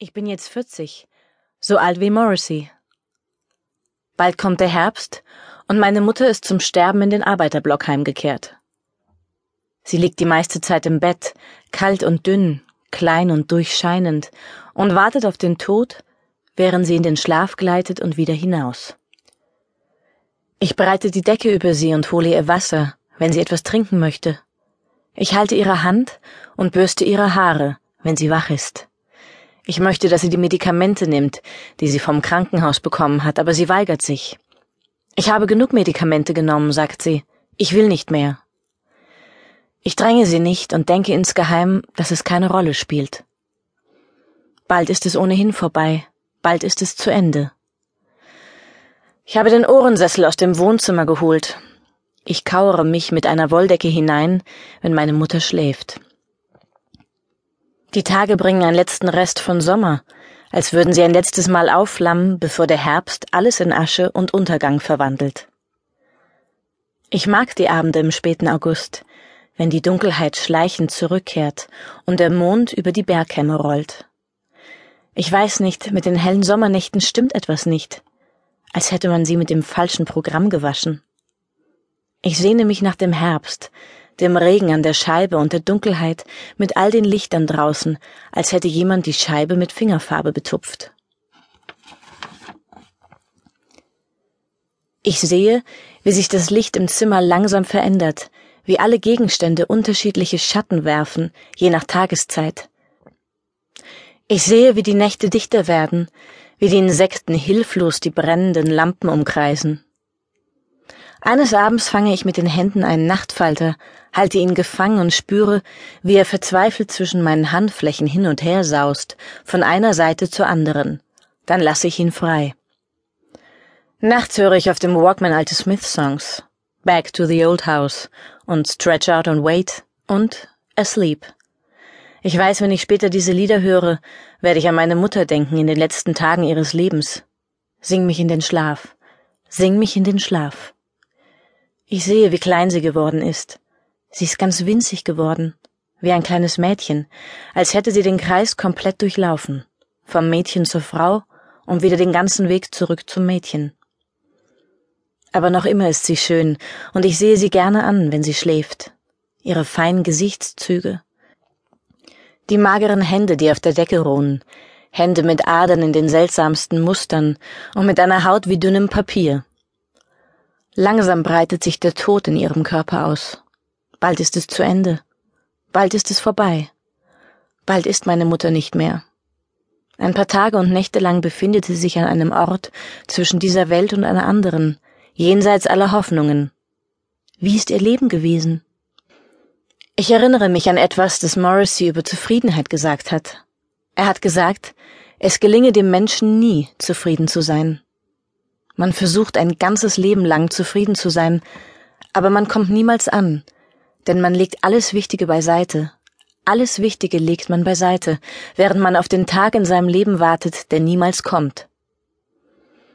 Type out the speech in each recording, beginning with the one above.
Ich bin jetzt 40, so alt wie Morrissey. Bald kommt der Herbst und meine Mutter ist zum Sterben in den Arbeiterblock heimgekehrt. Sie liegt die meiste Zeit im Bett, kalt und dünn, klein und durchscheinend, und wartet auf den Tod, während sie in den Schlaf gleitet und wieder hinaus. Ich breite die Decke über sie und hole ihr Wasser, wenn sie etwas trinken möchte. Ich halte ihre Hand und bürste ihre Haare, wenn sie wach ist. Ich möchte, dass sie die Medikamente nimmt, die sie vom Krankenhaus bekommen hat, aber sie weigert sich. Ich habe genug Medikamente genommen, sagt sie. Ich will nicht mehr. Ich dränge sie nicht und denke insgeheim, dass es keine Rolle spielt. Bald ist es ohnehin vorbei, bald ist es zu Ende. Ich habe den Ohrensessel aus dem Wohnzimmer geholt. Ich kauere mich mit einer Wolldecke hinein, wenn meine Mutter schläft. Die Tage bringen einen letzten Rest von Sommer, als würden sie ein letztes Mal aufflammen, bevor der Herbst alles in Asche und Untergang verwandelt. Ich mag die Abende im späten August, wenn die Dunkelheit schleichend zurückkehrt und der Mond über die Bergkämme rollt. Ich weiß nicht, mit den hellen Sommernächten stimmt etwas nicht, als hätte man sie mit dem falschen Programm gewaschen. Ich sehne mich nach dem Herbst, dem Regen an der Scheibe und der Dunkelheit mit all den Lichtern draußen, als hätte jemand die Scheibe mit Fingerfarbe betupft. Ich sehe, wie sich das Licht im Zimmer langsam verändert, wie alle Gegenstände unterschiedliche Schatten werfen, je nach Tageszeit. Ich sehe, wie die Nächte dichter werden, wie die Insekten hilflos die brennenden Lampen umkreisen. Eines Abends fange ich mit den Händen einen Nachtfalter, halte ihn gefangen und spüre, wie er verzweifelt zwischen meinen Handflächen hin und her saust, von einer Seite zur anderen. Dann lasse ich ihn frei. Nachts höre ich auf dem Walkman alte Smith-Songs. Back to the Old House und Stretch Out and Wait und Asleep. Ich weiß, wenn ich später diese Lieder höre, werde ich an meine Mutter denken in den letzten Tagen ihres Lebens. Sing mich in den Schlaf. Sing mich in den Schlaf. Ich sehe, wie klein sie geworden ist. Sie ist ganz winzig geworden, wie ein kleines Mädchen, als hätte sie den Kreis komplett durchlaufen, vom Mädchen zur Frau und wieder den ganzen Weg zurück zum Mädchen. Aber noch immer ist sie schön, und ich sehe sie gerne an, wenn sie schläft. Ihre feinen Gesichtszüge. Die mageren Hände, die auf der Decke ruhen, Hände mit Adern in den seltsamsten Mustern und mit einer Haut wie dünnem Papier. Langsam breitet sich der Tod in ihrem Körper aus. Bald ist es zu Ende. Bald ist es vorbei. Bald ist meine Mutter nicht mehr. Ein paar Tage und Nächte lang befindet sie sich an einem Ort zwischen dieser Welt und einer anderen, jenseits aller Hoffnungen. Wie ist ihr Leben gewesen? Ich erinnere mich an etwas, das Morrissey über Zufriedenheit gesagt hat. Er hat gesagt, es gelinge dem Menschen nie, zufrieden zu sein. Man versucht ein ganzes Leben lang zufrieden zu sein, aber man kommt niemals an, denn man legt alles Wichtige beiseite. Alles Wichtige legt man beiseite, während man auf den Tag in seinem Leben wartet, der niemals kommt.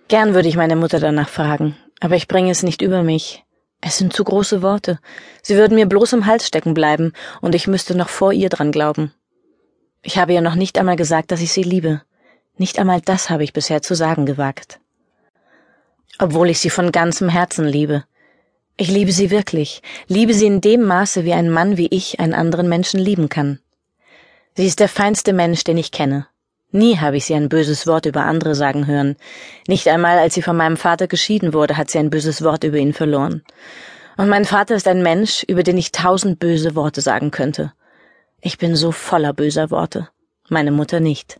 Gern würde ich meine Mutter danach fragen, aber ich bringe es nicht über mich. Es sind zu große Worte. Sie würden mir bloß im Hals stecken bleiben, und ich müsste noch vor ihr dran glauben. Ich habe ihr noch nicht einmal gesagt, dass ich sie liebe. Nicht einmal das habe ich bisher zu sagen gewagt obwohl ich sie von ganzem Herzen liebe. Ich liebe sie wirklich, liebe sie in dem Maße, wie ein Mann wie ich einen anderen Menschen lieben kann. Sie ist der feinste Mensch, den ich kenne. Nie habe ich sie ein böses Wort über andere sagen hören. Nicht einmal, als sie von meinem Vater geschieden wurde, hat sie ein böses Wort über ihn verloren. Und mein Vater ist ein Mensch, über den ich tausend böse Worte sagen könnte. Ich bin so voller böser Worte. Meine Mutter nicht.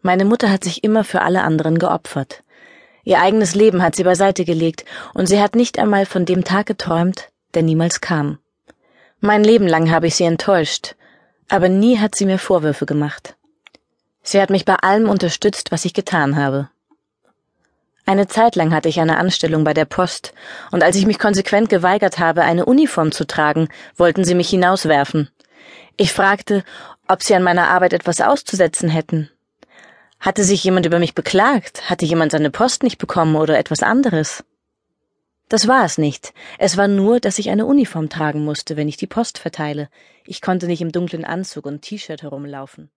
Meine Mutter hat sich immer für alle anderen geopfert. Ihr eigenes Leben hat sie beiseite gelegt, und sie hat nicht einmal von dem Tag geträumt, der niemals kam. Mein Leben lang habe ich sie enttäuscht, aber nie hat sie mir Vorwürfe gemacht. Sie hat mich bei allem unterstützt, was ich getan habe. Eine Zeit lang hatte ich eine Anstellung bei der Post, und als ich mich konsequent geweigert habe, eine Uniform zu tragen, wollten sie mich hinauswerfen. Ich fragte, ob sie an meiner Arbeit etwas auszusetzen hätten, hatte sich jemand über mich beklagt? Hatte jemand seine Post nicht bekommen oder etwas anderes? Das war es nicht. Es war nur, dass ich eine Uniform tragen musste, wenn ich die Post verteile. Ich konnte nicht im dunklen Anzug und T-Shirt herumlaufen.